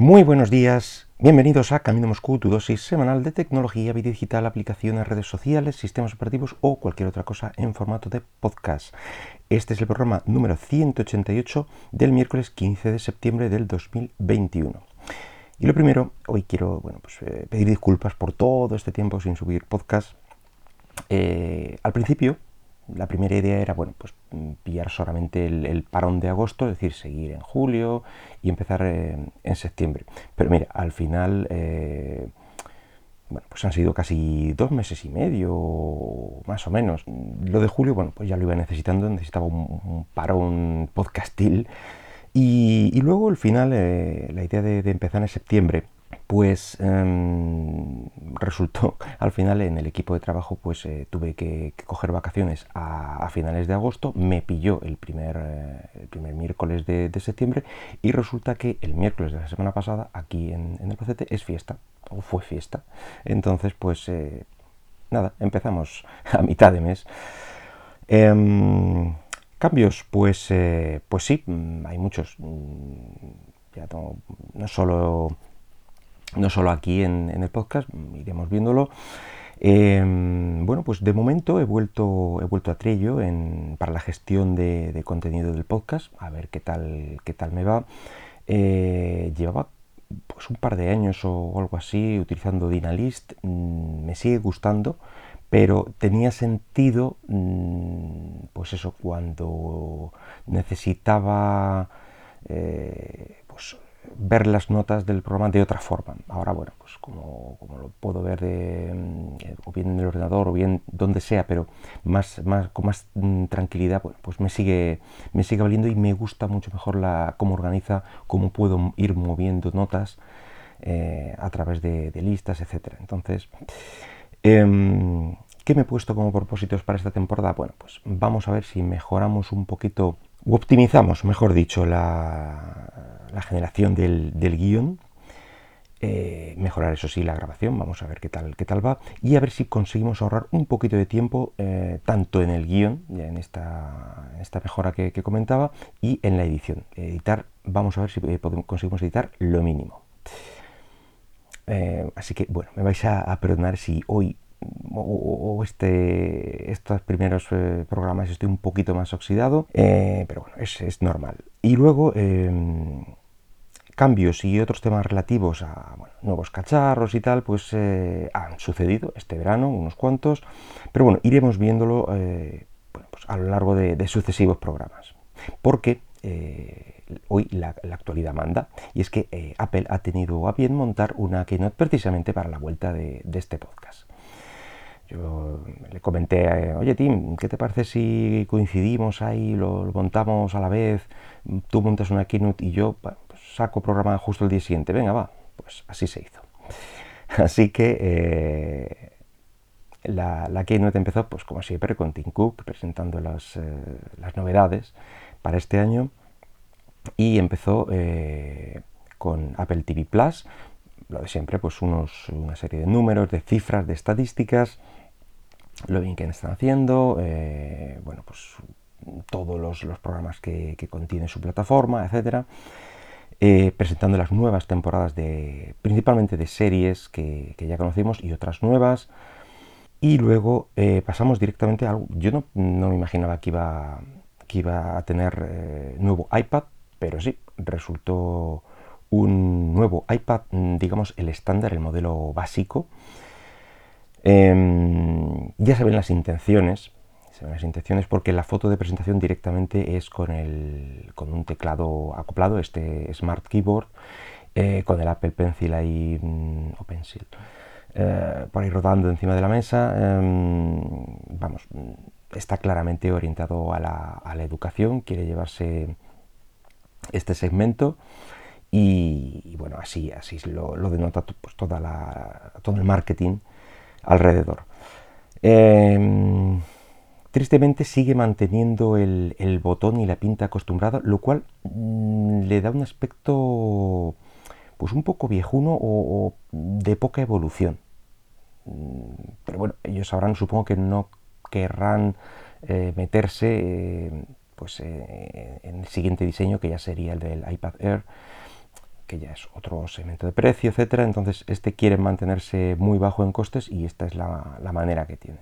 Muy buenos días, bienvenidos a Camino Moscú, tu dosis semanal de tecnología, vida digital, aplicaciones, redes sociales, sistemas operativos o cualquier otra cosa en formato de podcast. Este es el programa número 188 del miércoles 15 de septiembre del 2021. Y lo primero, hoy quiero bueno, pues, eh, pedir disculpas por todo este tiempo sin subir podcast. Eh, al principio la primera idea era, bueno, pues mm, pillar solamente el, parón de agosto, es decir, seguir en julio y empezar en, septiembre. Pero mira, al final, eh, bueno, pues han sido casi dos meses y medio, más o menos. Lo de julio, bueno, pues ya lo iba necesitando, necesitaba un, parón podcastil. Y, luego, al final, eh, la idea de empezar en septiembre, pues em, resultó al final en el equipo de trabajo pues eh, tuve que, coger vacaciones a, finales de agosto. Me pilló el primer, eh, el primer miércoles de, septiembre y resulta que el miércoles de la semana pasada aquí en, el Pacete es fiesta o fue fiesta. Entonces pues eh, nada empezamos a mitad de mes. Em, cambios pues pues sí mm, hay muchos. Mm, ya no, no solo no solo aquí en, el podcast, iremos viéndolo. Em, bueno, pues de momento he vuelto, he vuelto a Trello para la gestión de, contenido del podcast, a ver qué tal, qué tal me va. Eh, llevaba pues un par de años o algo así utilizando Dynalist, mm, me sigue gustando, pero tenía sentido, mm, pues eso, cuando necesitaba eh, ver las notas del programa de otra forma. Ahora, bueno, pues como, lo puedo ver mm, o bien en el ordenador o bien donde sea, pero más, más, con más mm, tranquilidad, pues me sigue, me sigue valiendo y me gusta mucho mejor la, cómo organiza, cómo puedo ir moviendo notas eh, a través de, listas, etcétera. Entonces, em, ¿qué me he puesto como propósitos para esta temporada? Bueno, pues vamos a ver si mejoramos un poquito, optimizamos, mejor dicho, la generación del, guion, eh, mejorar eso sí la grabación, vamos a ver qué tal, qué tal va y a ver si conseguimos ahorrar un poquito de tiempo eh, tanto en el guion, en esta, mejora que, comentaba, y en la edición. Editar, vamos a ver si eh, conseguimos editar lo mínimo. así que bueno, me vais a, perdonar si hoy o, este, estos primeros programas estoy un poquito más oxidado, pero bueno, es, es normal. Y luego em, cambios y otros temas relativos a nuevos cacharros y tal, pues eh, han sucedido este verano, unos cuantos, pero bueno, iremos viéndolo eh, pues a lo largo de, sucesivos programas, porque eh, hoy la, actualidad manda, y es que Apple ha tenido a bien montar una keynote precisamente para la vuelta de, este podcast. Yo le comenté, oye Tim, ¿qué te parece si coincidimos ahí, lo, montamos a la vez, tú montas una keynote y yo saco programa justo el día siguiente, venga, va, pues así se hizo. Así que eh, la, la Keynote empezó, pues como siempre, con Tim Cook presentando las, eh, las novedades para este año. Y empezó eh, con Apple TV Plus, lo de siempre, pues unos, una serie de números, de cifras, de estadísticas, lo bien que están haciendo, bueno, pues todos los, los programas que, contiene su plataforma, etcétera. Eh, presentando las nuevas temporadas de principalmente de series que, ya conocimos y otras nuevas. Y luego eh, pasamos directamente a algo. Yo no, me imaginaba que iba, que iba a tener eh, nuevo iPad, pero sí, resultó un nuevo iPad, mm, digamos el estándar, el modelo básico. Em, ya se ven las intenciones las intenciones porque la foto de presentación directamente es con, el, con un teclado acoplado, este Smart Keyboard, eh, con el Apple Pencil ahí, mm, o Pencil, eh, por ahí rodando encima de la mesa. Em, vamos, está claramente orientado a la, a la, educación, quiere llevarse este segmento. Y, bueno, así, así lo, lo denota pues, toda la, todo el marketing alrededor. Em, Tristemente sigue manteniendo el, botón y la pinta acostumbrada, lo cual mm, le da un aspecto pues un poco viejuno o, de poca evolución. Mm, pero bueno, ellos sabrán, supongo que no querrán eh, meterse eh, pues, eh, en el siguiente diseño, que ya sería el del iPad Air, que ya es otro segmento de precio, etcétera. Entonces, este quiere mantenerse muy bajo en costes y esta es la, manera que tiene.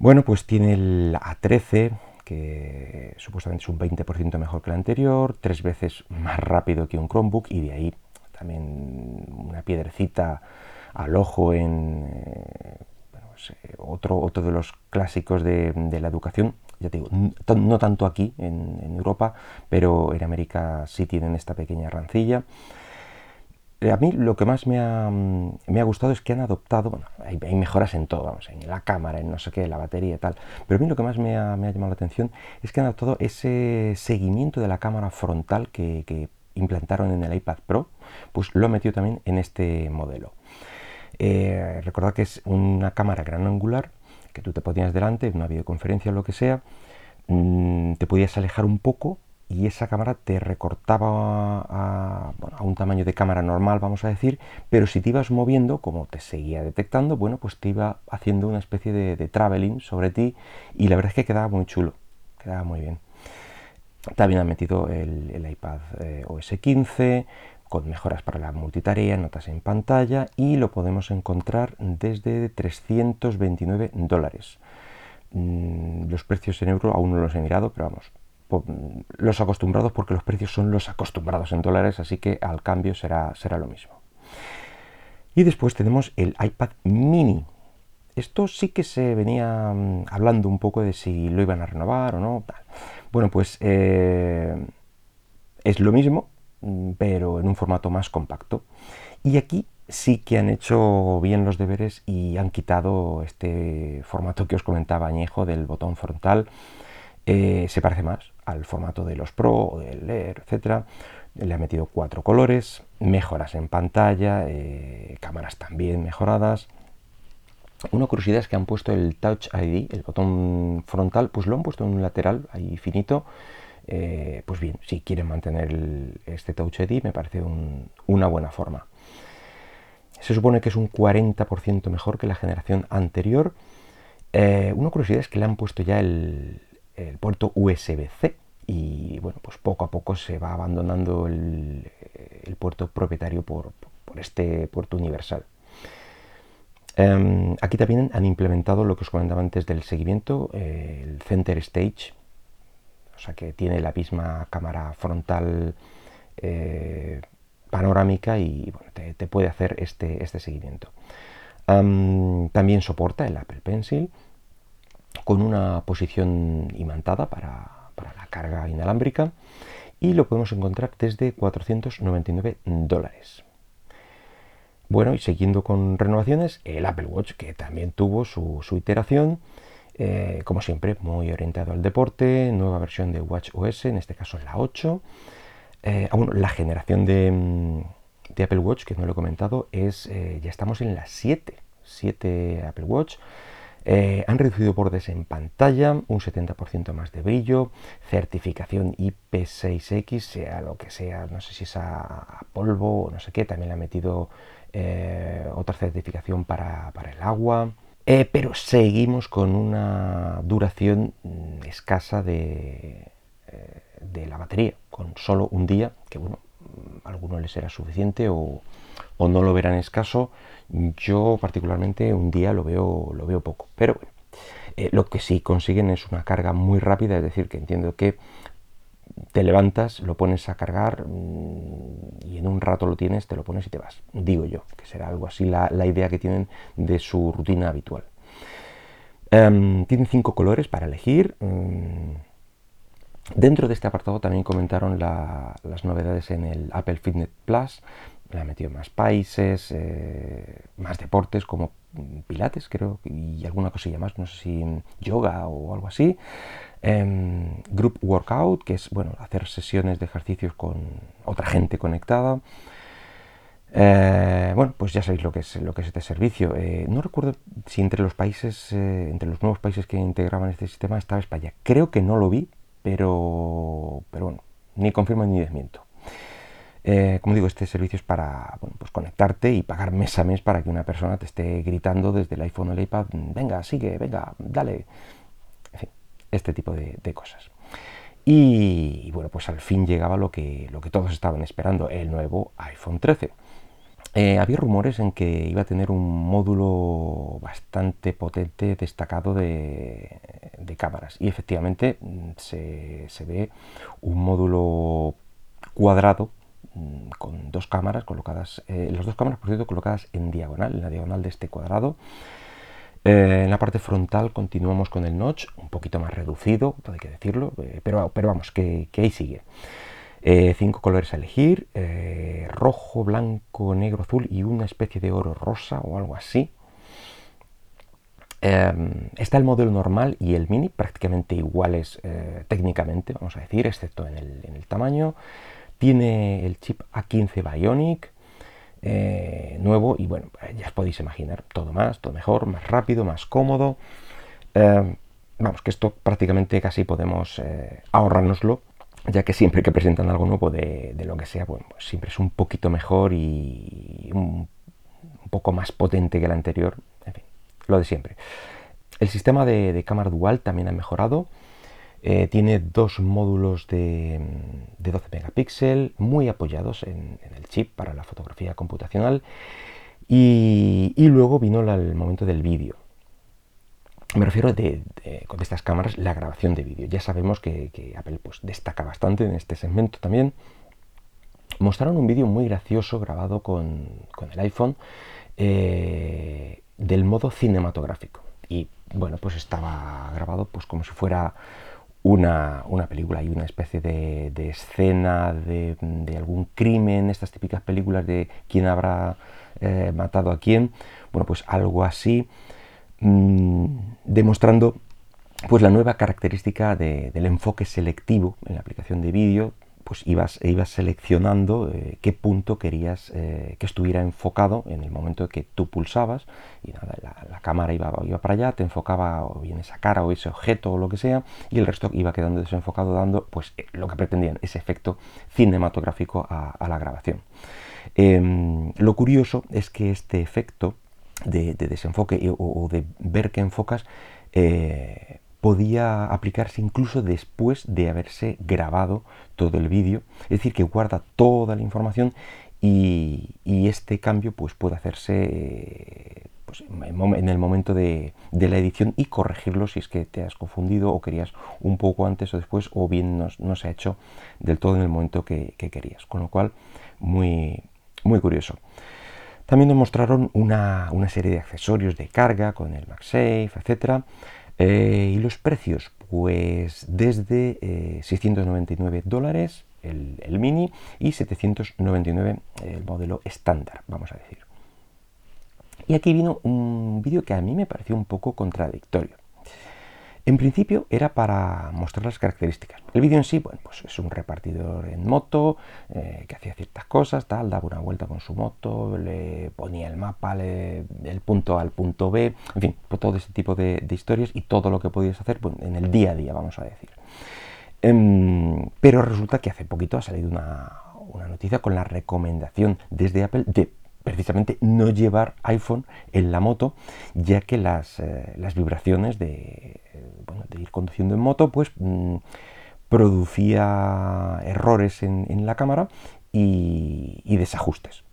Bueno, pues tiene el A13, que supuestamente es un 20% mejor que el anterior, tres veces más rápido que un Chromebook y de ahí también una piedrecita al ojo en eh, pues, eh, otro, otro de los clásicos de, la educación. Ya te digo, no tanto aquí en, Europa, pero en América sí tienen esta pequeña rancilla. Eh, a mí lo que más me ha, me ha gustado es que han adoptado, hay, mejoras en todo, vamos, en la cámara, en no sé qué, la batería y tal, pero a mí lo que más me ha, me ha llamado la atención es que han adoptado ese seguimiento de la cámara frontal que, que implantaron en el iPad Pro, pues lo ha metido también en este modelo. Eh, recordad que es una cámara gran angular que tú te ponías delante, una videoconferencia o lo que sea, mm, te podías alejar un poco y esa cámara te recortaba a, un tamaño de cámara normal, vamos a decir, pero si te ibas moviendo, como te seguía detectando, bueno, pues te iba haciendo una especie de, traveling sobre ti y la verdad es que quedaba muy chulo, quedaba muy bien. También han metido el, iPad eh, OS 15, con mejoras para la multitarea, notas en pantalla y lo podemos encontrar desde 329 dólares. Mm, los precios en euro aún no los he mirado, pero vamos, los acostumbrados porque los precios son los acostumbrados en dólares, así que al cambio será, será lo mismo. Y después tenemos el iPad mini. Esto sí que se venía mm, hablando un poco de si lo iban a renovar o no. Bueno, pues eh, es lo mismo, pero en un formato más compacto. Y aquí sí que han hecho bien los deberes y han quitado este formato que os comentaba añejo del botón frontal. Eh, se parece más al formato de los Pro o del Air, etc. Le ha metido cuatro colores, mejoras en pantalla, eh, cámaras también mejoradas. Una curiosidad es que han puesto el Touch ID, el botón frontal, pues lo han puesto en un lateral ahí finito eh, pues bien, si quieren mantener este Touch ID me parece una buena forma. Se supone que es un 40% mejor que la generación anterior. Eh, una curiosidad es que le han puesto ya el, puerto USB-C y bueno, pues poco a poco se va abandonando el, puerto propietario por, este puerto universal. Em, aquí también han implementado lo que os comentaba antes del seguimiento, eh, el Center Stage, o sea que tiene la misma cámara frontal eh, panorámica y te, puede hacer este, este seguimiento. también soporta el Apple Pencil con una posición imantada para, la carga inalámbrica y lo podemos encontrar desde 499 dólares. Bueno, y siguiendo con renovaciones, el Apple Watch, que también tuvo su iteración, eh, como siempre, muy orientado al deporte, nueva versión de Watch OS, en este caso la 8. Eh, la generación mm, de, Apple Watch, que no lo he comentado, es eh, ya estamos en la 7, 7 Apple Watch. han reducido bordes en pantalla, un 70% más de brillo, certificación IP6X, sea lo que sea, no sé si es a, polvo o no sé qué, también le han metido otra certificación para el agua. Eh, pero seguimos con una duración mm, escasa de, eh, de, la batería, con solo un día, que bueno, a algunos les será suficiente o, no lo verán escaso. Yo particularmente un día lo veo, lo veo poco, pero bueno, eh, lo que sí consiguen es una carga muy rápida, es decir, que entiendo que te levantas, lo pones a cargar mm, y en un rato lo tienes, te lo pones y te vas. Digo yo, que será algo así la, idea que tienen de su rutina habitual. Em, tienen cinco colores para elegir. Mm, dentro de este apartado también comentaron las novedades en el Apple Fitness Plus. Le ha metido más países, eh, más deportes como pilates, creo, y alguna cosilla más, no sé si yoga o algo así. Em, group Workout, que es bueno, hacer sesiones de ejercicios con otra gente conectada. Eh, bueno, pues ya sabéis lo que es lo que es este servicio. Eh, no recuerdo si entre los países, eh, entre los nuevos países que integraban este sistema estaba España. Creo que no lo vi, pero, pero bueno, ni confirmo ni desmiento. como digo, este servicio es para pues conectarte y pagar mes a mes para que una persona te esté gritando desde el iPhone o el iPad, venga, sigue, venga, dale este tipo de, cosas. Y, bueno, pues al fin llegaba lo que, lo que todos estaban esperando, el nuevo iPhone 13. Eh, había rumores en que iba a tener un módulo bastante potente, destacado de, cámaras. Y efectivamente mm, se, ve un módulo cuadrado mm, con dos cámaras colocadas, eh, las dos cámaras por cierto colocadas en diagonal, en la diagonal de este cuadrado. Eh, en la parte frontal continuamos con el notch, un poquito más reducido, hay que decirlo, eh, pero, pero, vamos, que, ahí sigue. Eh, cinco colores a elegir, rojo, blanco, negro, azul y una especie de oro rosa o algo así. Em, está el modelo normal y el mini, prácticamente iguales técnicamente, vamos a decir, excepto en el, en el tamaño. Tiene el chip A15 Bionic, eh, nuevo y bueno, ya os podéis imaginar, todo más, todo mejor, más rápido, más cómodo. Eh, vamos, que esto prácticamente casi podemos eh, ahorrárnoslo, ya que siempre que presentan algo nuevo de, lo que sea, bueno, pues siempre es un poquito mejor y un, poco más potente que el anterior, en fin, lo de siempre. El sistema de cámara dual también ha mejorado. Eh, tiene dos módulos de, 12 megapíxeles muy apoyados en, el chip para la fotografía computacional y, luego vino el momento del vídeo. Me refiero de, con estas cámaras la grabación de vídeo. Ya sabemos que, Apple pues, destaca bastante en este segmento también. Mostraron un vídeo muy gracioso grabado con, el iPhone eh, del modo cinematográfico. Y bueno, pues estaba grabado pues como si fuera una, película y una especie de, escena de, algún crimen, estas típicas películas de quién habrá eh, matado a quién, bueno, pues algo así, mm, demostrando pues la nueva característica del enfoque selectivo en la aplicación de vídeo, pues ibas, ibas seleccionando eh, qué punto querías eh, que estuviera enfocado en el momento que tú pulsabas y nada, la, cámara iba, iba, para allá, te enfocaba o bien esa cara o ese objeto o lo que sea y el resto iba quedando desenfocado dando pues eh, lo que pretendían, ese efecto cinematográfico a, la grabación. Em, lo curioso es que este efecto de, desenfoque o, de ver que enfocas podía aplicarse incluso después de haberse grabado todo el vídeo, es decir, que guarda toda la información y, este cambio pues, puede hacerse pues, en el momento de, la edición y corregirlo si es que te has confundido o querías un poco antes o después o bien no, se ha hecho del todo en el momento que, querías, con lo cual muy, muy curioso. También nos mostraron una, una serie de accesorios de carga con el MagSafe, etcétera, eh, ¿Y los precios? Pues desde 699 eh, dólares el, el, mini y 799 el modelo estándar, vamos a decir. Y aquí vino un vídeo que a mí me pareció un poco contradictorio. En principio era para mostrar las características. El vídeo en sí, bueno, pues es un repartidor en moto eh, que hacía ciertas cosas, tal, daba una vuelta con su moto, le ponía el mapa del punto A al punto B, en fin, pues todo ese tipo de, historias y todo lo que podías hacer pues, en el día a día, vamos a decir. Em, pero resulta que hace poquito ha salido una, una noticia con la recomendación desde Apple de precisamente no llevar iPhone en la moto, ya que las, eh, vibraciones de, ir conduciendo en moto, pues mm, producía errores en, la cámara y, desajustes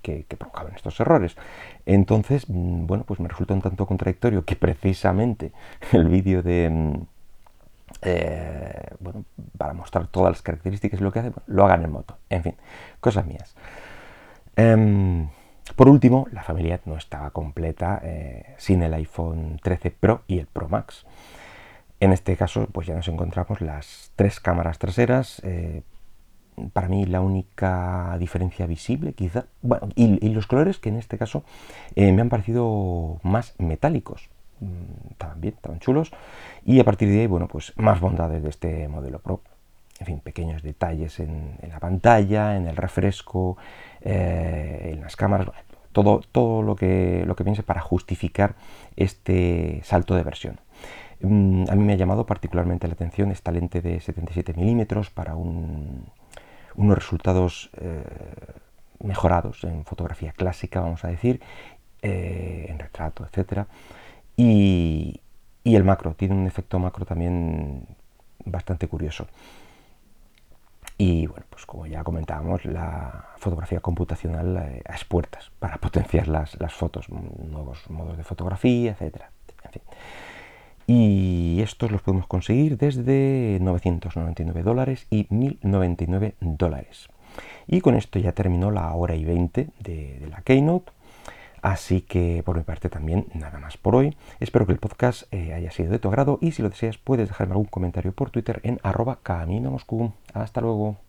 que, provocaban estos errores. Entonces, mm, bueno, pues me resulta un tanto contradictorio que precisamente el vídeo de... Mm, eh, bueno, para mostrar todas las características lo que hace, lo hagan en moto. En fin, cosas mías. Em, por último, la familia no estaba completa eh, sin el iPhone 13 Pro y el Pro Max. En este caso, pues ya nos encontramos las tres cámaras traseras. Eh, para mí la única diferencia visible, quizá, bueno, y, los colores que en este caso eh, me han parecido más metálicos. Mm, estaban bien, estaban chulos. Y a partir de ahí, bueno, pues más bondades de este modelo Pro en fin, pequeños detalles en, la pantalla, en el refresco, eh, en las cámaras, todo, todo lo, que, lo que piense para justificar este salto de versión. Mm, a mí me ha llamado particularmente la atención esta lente de 77 milímetros para unos resultados eh, mejorados en fotografía clásica, vamos a decir, eh, en retrato, etc. Y, y el macro, tiene un efecto macro también bastante curioso. Y bueno, pues como ya comentábamos, la fotografía computacional eh, a expuertas para potenciar las, las, fotos, nuevos modos de fotografía, etcétera. Y estos los podemos conseguir desde 999 dólares y 1099 dólares. Y con esto ya terminó la hora y 20 de, de la Keynote. Así que por mi parte también nada más por hoy. Espero que el podcast eh, haya sido de tu agrado y si lo deseas puedes dejarme algún comentario por Twitter en arroba camino Moscú. Hasta luego.